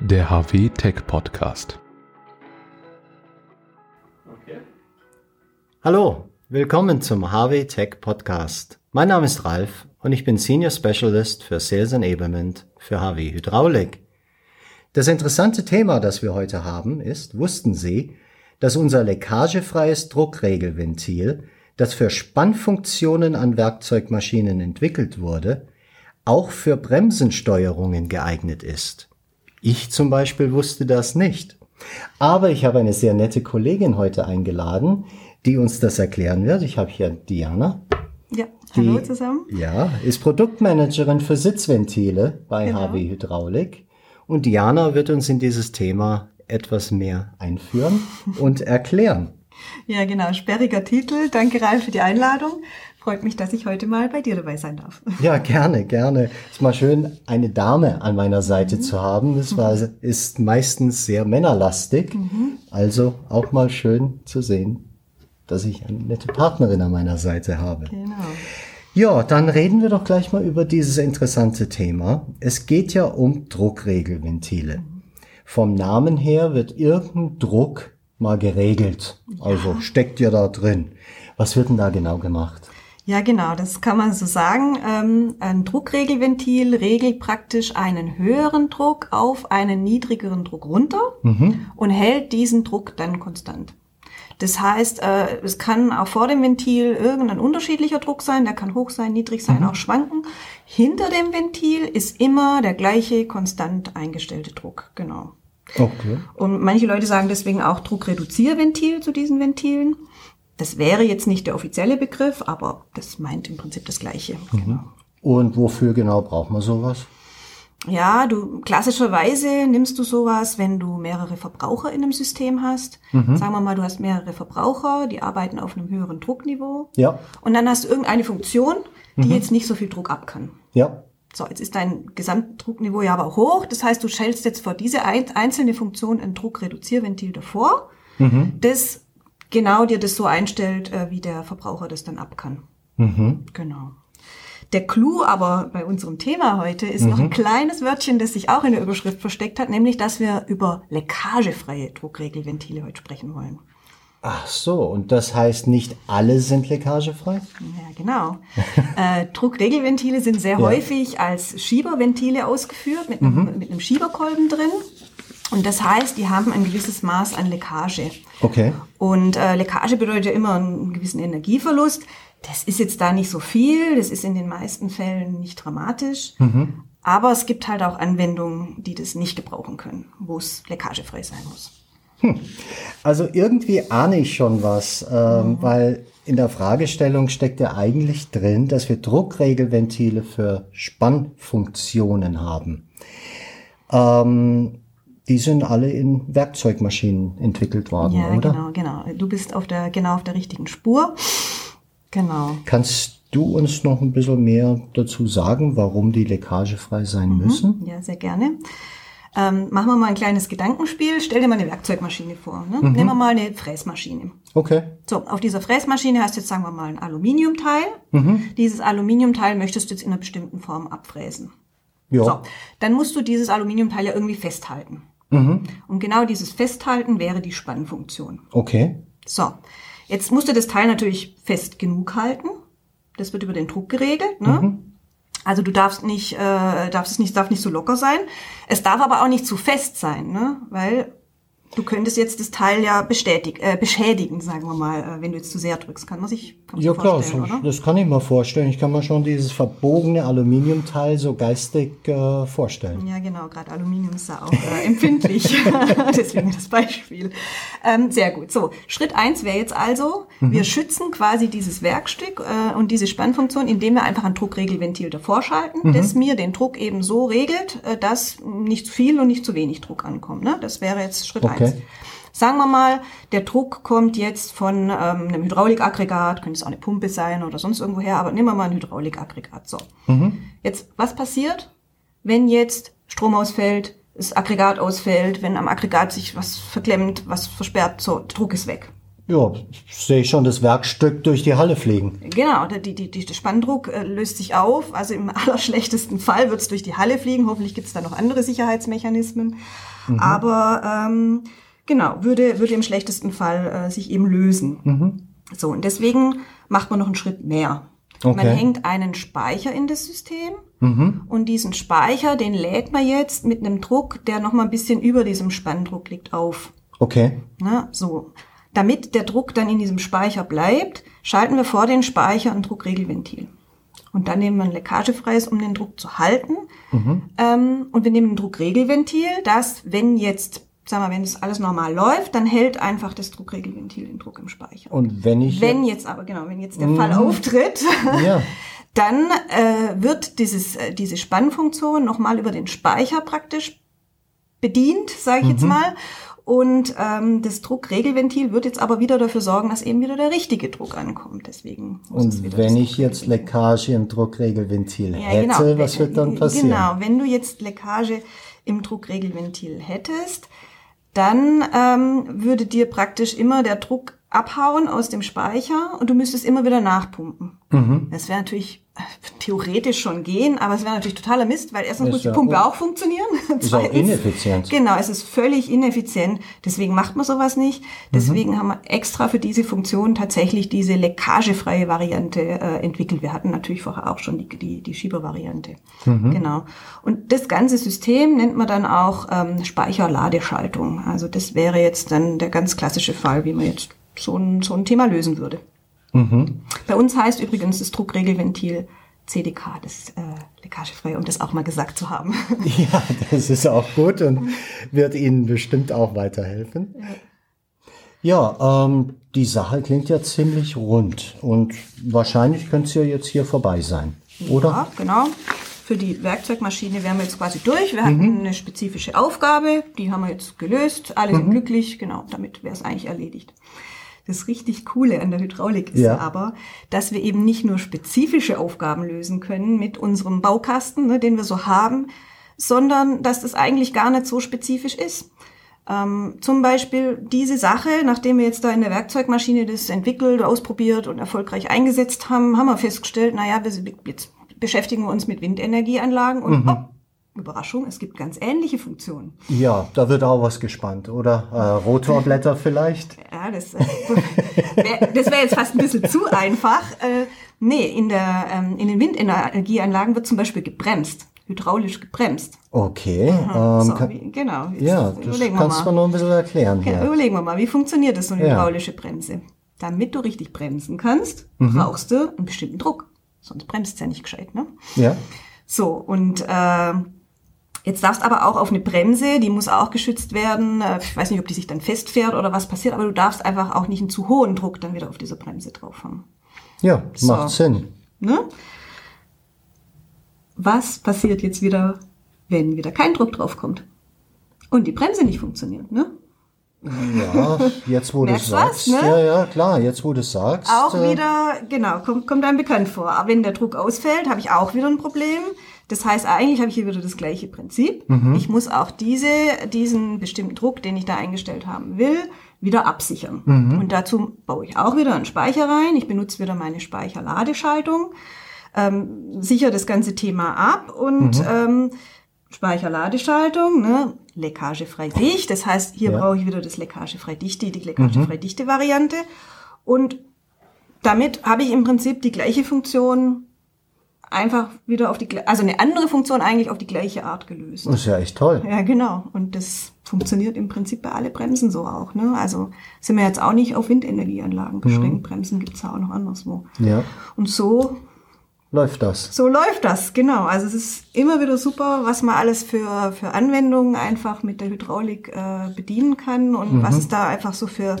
der HW Tech Podcast. Hallo, willkommen zum HW Tech Podcast. Mein Name ist Ralf und ich bin Senior Specialist für Sales Enablement für HW Hydraulik. Das interessante Thema, das wir heute haben, ist, wussten Sie, dass unser leckagefreies Druckregelventil, das für Spannfunktionen an Werkzeugmaschinen entwickelt wurde, auch für Bremsensteuerungen geeignet ist. Ich zum Beispiel wusste das nicht. Aber ich habe eine sehr nette Kollegin heute eingeladen, die uns das erklären wird. Ich habe hier Diana. Ja, hallo Die- zusammen. Ja, ist Produktmanagerin für Sitzventile bei Genau. HW Hydraulik. Und Diana wird uns in dieses Thema etwas mehr einführen und erklären. Ja, genau, sperriger Titel. Danke, Ralf, für die Einladung. Freut mich, dass ich heute mal bei dir dabei sein darf. Ja, gerne, gerne. Ist mal schön, eine Dame an meiner Seite zu haben. Das war, ist meistens sehr männerlastig. Also auch mal schön zu sehen, dass ich eine nette Partnerin an meiner Seite habe. Genau. Ja, dann reden wir doch gleich mal über dieses interessante Thema. Es geht ja um Druckregelventile. Vom Namen her wird irgendein Druck mal geregelt. Also steckt ja da drin. Was wird denn da genau gemacht? Ja, genau, das kann man so sagen. Ähm, ein Druckregelventil regelt praktisch einen höheren Druck auf einen niedrigeren Druck runter und hält diesen Druck dann konstant. Das heißt, äh, es kann auch vor dem Ventil irgendein unterschiedlicher Druck sein, der kann hoch sein, niedrig sein, auch schwanken. Hinter dem Ventil ist immer der gleiche konstant eingestellte Druck, genau. Okay. Und manche Leute sagen deswegen auch Druckreduzierventil zu diesen Ventilen. Das wäre jetzt nicht der offizielle Begriff, aber das meint im Prinzip das Gleiche. Genau. Und wofür genau braucht man sowas? Ja, du klassischerweise nimmst du sowas, wenn du mehrere Verbraucher in einem System hast. Sagen wir mal, du hast mehrere Verbraucher, die arbeiten auf einem höheren Druckniveau. Ja, Und dann hast du irgendeine Funktion, die jetzt nicht so viel Druck ab kann. ja. So, jetzt ist dein Gesamtdruckniveau ja aber hoch. Das heißt, du stellst jetzt vor diese ein, einzelne Funktion ein Druckreduzierventil davor, das genau dir das so einstellt, äh, wie der Verbraucher das dann ab kann. Genau. Der Clou aber bei unserem Thema heute ist noch ein kleines Wörtchen, das sich auch in der Überschrift versteckt hat, nämlich, dass wir über leckagefreie Druckregelventile heute sprechen wollen. Ach so, und das heißt nicht alle sind leckagefrei? Ja, genau. äh, Druckregelventile sind sehr Ja. häufig als Schieberventile ausgeführt, mit einem, mit einem Schieberkolben drin. Und das heißt, die haben ein gewisses Maß an Leckage. Okay. Und äh, Leckage bedeutet ja immer einen gewissen Energieverlust. Das ist jetzt da nicht so viel, das ist in den meisten Fällen nicht dramatisch. Aber es gibt halt auch Anwendungen, die das nicht gebrauchen können, wo es leckagefrei sein muss. Also irgendwie ahne ich schon was, ähm, weil in der Fragestellung steckt ja eigentlich drin, dass wir Druckregelventile für Spannfunktionen haben. Ähm, die sind alle in Werkzeugmaschinen entwickelt worden, Ja, oder? genau, genau. Du bist auf der, genau auf der richtigen Spur. Genau. Kannst du uns noch ein bisschen mehr dazu sagen, warum die leckagefrei sein müssen? Ja, sehr gerne. Ähm, machen wir mal ein kleines Gedankenspiel. Stell dir mal eine Werkzeugmaschine vor. Ne? Nehmen wir mal eine Fräsmaschine. Okay. So, auf dieser Fräsmaschine hast du jetzt, sagen wir mal, ein Aluminiumteil. Dieses Aluminiumteil möchtest du jetzt in einer bestimmten Form abfräsen. Ja. So, dann musst du dieses Aluminiumteil ja irgendwie festhalten. Und genau dieses Festhalten wäre die Spannfunktion. Okay. So, jetzt musst du das Teil natürlich fest genug halten. Das wird über den Druck geregelt. Ne? Also du darfst nicht, äh, darfst es nicht, darf nicht so locker sein. Es darf aber auch nicht zu fest sein, ne? weil du könntest jetzt das Teil ja bestätig, äh, beschädigen, sagen wir mal, äh, wenn du jetzt zu sehr drückst. Kann man sich, kann man Ja klar, vorstellen, so, das kann ich mir vorstellen. Ich kann mir schon dieses verbogene Aluminiumteil so geistig äh, vorstellen. Ja, genau, gerade Aluminium ist ja auch äh, empfindlich. Deswegen das Beispiel. Ähm, sehr gut. So, Schritt eins wäre jetzt also, wir schützen quasi dieses Werkstück äh, und diese Spannfunktion, indem wir einfach ein Druckregelventil davor schalten, das mir den Druck eben so regelt, äh, dass nicht zu viel und nicht zu wenig Druck ankommt. Ne? Das wäre jetzt Schritt Okay. Eins. Sagen wir mal, der Druck kommt jetzt von ähm, einem Hydraulikaggregat, könnte es auch eine Pumpe sein oder sonst irgendwoher, aber nehmen wir mal ein Hydraulikaggregat. So. Jetzt, was passiert, wenn jetzt Strom ausfällt, das Aggregat ausfällt, wenn am Aggregat sich was verklemmt, was versperrt, so, Druck ist weg. Ja, sehe ich schon das Werkstück durch die Halle fliegen. Genau, der, die, die, der Spanndruck äh, löst sich auf. Also im allerschlechtesten Fall wird es durch die Halle fliegen. Hoffentlich gibt es da noch andere Sicherheitsmechanismen. Mhm. Aber ähm, genau, würde, würde im schlechtesten Fall äh, sich eben lösen. Mhm. So, und deswegen macht man noch einen Schritt mehr. Okay. Man hängt einen Speicher in das System mhm. und diesen Speicher, den lädt man jetzt mit einem Druck, der noch mal ein bisschen über diesem Spanndruck liegt, auf. Okay. Na, so. Damit der Druck dann in diesem Speicher bleibt, schalten wir vor den Speicher ein Druckregelventil. Und dann nehmen wir ein leckagefreies, um den Druck zu halten. Mhm. Ähm, und wir nehmen ein Druckregelventil, das, wenn jetzt, sagen wir, wenn das alles normal läuft, dann hält einfach das Druckregelventil den Druck im Speicher. Und wenn ich... Wenn jetzt aber, genau, wenn jetzt der mhm. Fall auftritt, ja. dann äh, wird dieses, äh, diese Spannfunktion nochmal über den Speicher praktisch bedient, sage ich mhm. jetzt mal. Und ähm, das Druckregelventil wird jetzt aber wieder dafür sorgen, dass eben wieder der richtige Druck ankommt. Deswegen Und wenn ich jetzt Leckage im Druckregelventil ja, hätte, genau. was wird dann passieren? Genau, wenn du jetzt Leckage im Druckregelventil hättest, dann ähm, würde dir praktisch immer der Druck abhauen aus dem Speicher und du müsstest immer wieder nachpumpen. Mhm. Das wäre natürlich theoretisch schon gehen, aber es wäre natürlich totaler Mist, weil erstens muss die Pumpe auch funktionieren. Ist auch ineffizient. Genau, es ist völlig ineffizient. Deswegen macht man sowas nicht. Deswegen mhm. haben wir extra für diese Funktion tatsächlich diese leckagefreie Variante äh, entwickelt. Wir hatten natürlich vorher auch schon die, die, die Schiebervariante. Mhm. Genau. Und das ganze System nennt man dann auch ähm, Speicherladeschaltung. Also das wäre jetzt dann der ganz klassische Fall, wie man jetzt so ein, so ein Thema lösen würde. Mhm. Bei uns heißt übrigens das Druckregelventil CDK, das äh, leckagefrei, um das auch mal gesagt zu haben. Ja, das ist auch gut und wird Ihnen bestimmt auch weiterhelfen. Ja, ja ähm, die Sache klingt ja ziemlich rund und wahrscheinlich könnte es ja jetzt hier vorbei sein, oder? Ja, genau. Für die Werkzeugmaschine wären wir jetzt quasi durch. Wir hatten mhm. eine spezifische Aufgabe, die haben wir jetzt gelöst, alle sind mhm. glücklich, genau, damit wäre es eigentlich erledigt. Das richtig Coole an der Hydraulik ist ja. aber, dass wir eben nicht nur spezifische Aufgaben lösen können mit unserem Baukasten, ne, den wir so haben, sondern dass das eigentlich gar nicht so spezifisch ist. Ähm, zum Beispiel diese Sache, nachdem wir jetzt da in der Werkzeugmaschine das entwickelt, ausprobiert und erfolgreich eingesetzt haben, haben wir festgestellt, naja, wir, jetzt beschäftigen wir uns mit Windenergieanlagen und mhm. oh, Überraschung, es gibt ganz ähnliche Funktionen. Ja, da wird auch was gespannt, oder? Äh, Rotorblätter vielleicht? Ja, das, äh, das wäre jetzt fast ein bisschen zu einfach. Äh, nee, in, der, ähm, in den Windenergieanlagen wird zum Beispiel gebremst, hydraulisch gebremst. Okay. Aha, ähm, so, kann, wie, genau. Ja, das kannst du noch ein bisschen erklären. Okay, überlegen wir mal, wie funktioniert das, so eine ja. hydraulische Bremse? Damit du richtig bremsen kannst, mhm. brauchst du einen bestimmten Druck. Sonst bremst es ja nicht gescheit, ne? Ja. So, und äh, Jetzt darfst aber auch auf eine Bremse, die muss auch geschützt werden. Äh, ich weiß nicht, ob die sich dann festfährt oder was passiert, aber du darfst einfach auch nicht einen zu hohen Druck dann wieder auf dieser Bremse drauf haben. Ja, so. macht Sinn. Ne? Was passiert jetzt wieder, wenn wieder kein Druck drauf kommt? Und die Bremse nicht funktioniert, ne? Ja, jetzt wo du es sagst. Ne? Ja, ja, klar, jetzt wo du es sagst. Auch äh, wieder, genau, kommt, kommt einem bekannt vor. Aber wenn der Druck ausfällt, habe ich auch wieder ein Problem. Das heißt, eigentlich habe ich hier wieder das gleiche Prinzip. Mhm. Ich muss auch diese, diesen bestimmten Druck, den ich da eingestellt haben will, wieder absichern. Mhm. Und dazu baue ich auch wieder einen Speicher rein. Ich benutze wieder meine Speicherladeschaltung, ähm, sichere das ganze Thema ab und mhm. ähm, Speicherladeschaltung, ne, leckagefrei dicht. Das heißt, hier ja. brauche ich wieder das leckagefrei dichte, die leckagefrei mhm. dichte Variante. Und damit habe ich im Prinzip die gleiche Funktion einfach wieder auf die, also eine andere Funktion eigentlich auf die gleiche Art gelöst. Das ist ja echt toll. Ja, genau. Und das funktioniert im Prinzip bei alle Bremsen so auch. Ne? Also sind wir jetzt auch nicht auf Windenergieanlagen beschränkt. Mhm. Bremsen gibt's ja auch noch anderswo. Ja. Und so läuft das. So läuft das, genau. Also es ist immer wieder super, was man alles für, für Anwendungen einfach mit der Hydraulik äh, bedienen kann und mhm. was es da einfach so für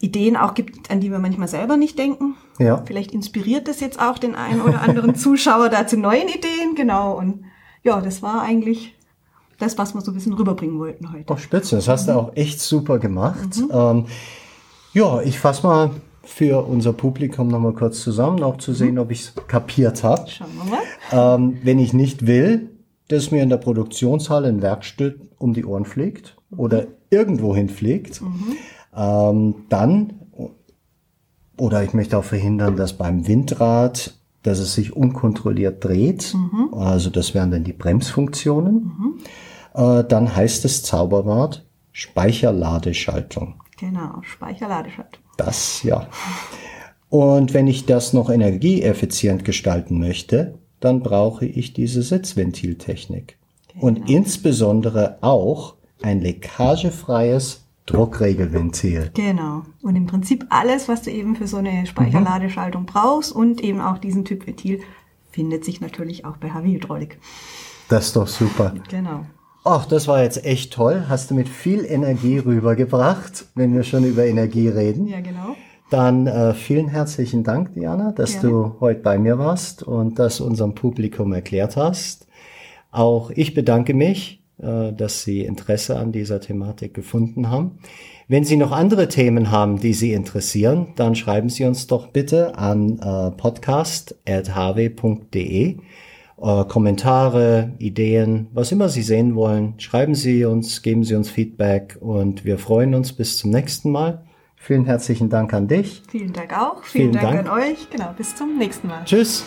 Ideen auch gibt, an die wir manchmal selber nicht denken. Ja. Vielleicht inspiriert das jetzt auch den einen oder anderen Zuschauer da zu neuen Ideen, genau. Und ja, das war eigentlich das, was wir so ein bisschen rüberbringen wollten heute. Oh, spitze, das hast du auch echt super gemacht. Mhm. Ähm, ja, ich fasse mal für unser Publikum nochmal kurz zusammen, auch zu sehen, mhm. ob ich es kapiert habe. Schauen wir mal. Ähm, wenn ich nicht will, dass mir in der Produktionshalle ein Werkstück um die Ohren fliegt oder irgendwohin fliegt, mhm Ähm, dann, oder ich möchte auch verhindern, dass beim Windrad, dass es sich unkontrolliert dreht. Also das wären dann die Bremsfunktionen. Äh, dann heißt das Zauberwort Speicherladeschaltung. Genau, Speicherladeschaltung. Das, ja. Und wenn ich das noch energieeffizient gestalten möchte, dann brauche ich diese Sitzventiltechnik. Und insbesondere auch ein leckagefreies Druckregelventil. Genau. Und im Prinzip alles, was du eben für so eine Speicherladeschaltung brauchst und eben auch diesen Typ Ventil, findet sich natürlich auch bei HW Hydraulik. Das ist doch super. Genau. Ach, das war jetzt echt toll. Hast du mit viel Energie rübergebracht, wenn wir schon über Energie reden. Ja, genau. Dann äh, vielen herzlichen Dank, Diana, dass Gerne. du heute bei mir warst und das unserem Publikum erklärt hast. Auch ich bedanke mich, äh, dass Sie Interesse an dieser Thematik gefunden haben. Wenn Sie noch andere Themen haben, die Sie interessieren, dann schreiben Sie uns doch bitte an äh, podcast.hw.de. Äh, Kommentare, Ideen, was immer Sie sehen wollen, schreiben Sie uns, geben Sie uns Feedback und wir freuen uns bis zum nächsten Mal. Vielen herzlichen Dank an dich. Vielen Dank auch. Vielen, Vielen Dank, Dank. an euch. Genau, bis zum nächsten Mal. Tschüss.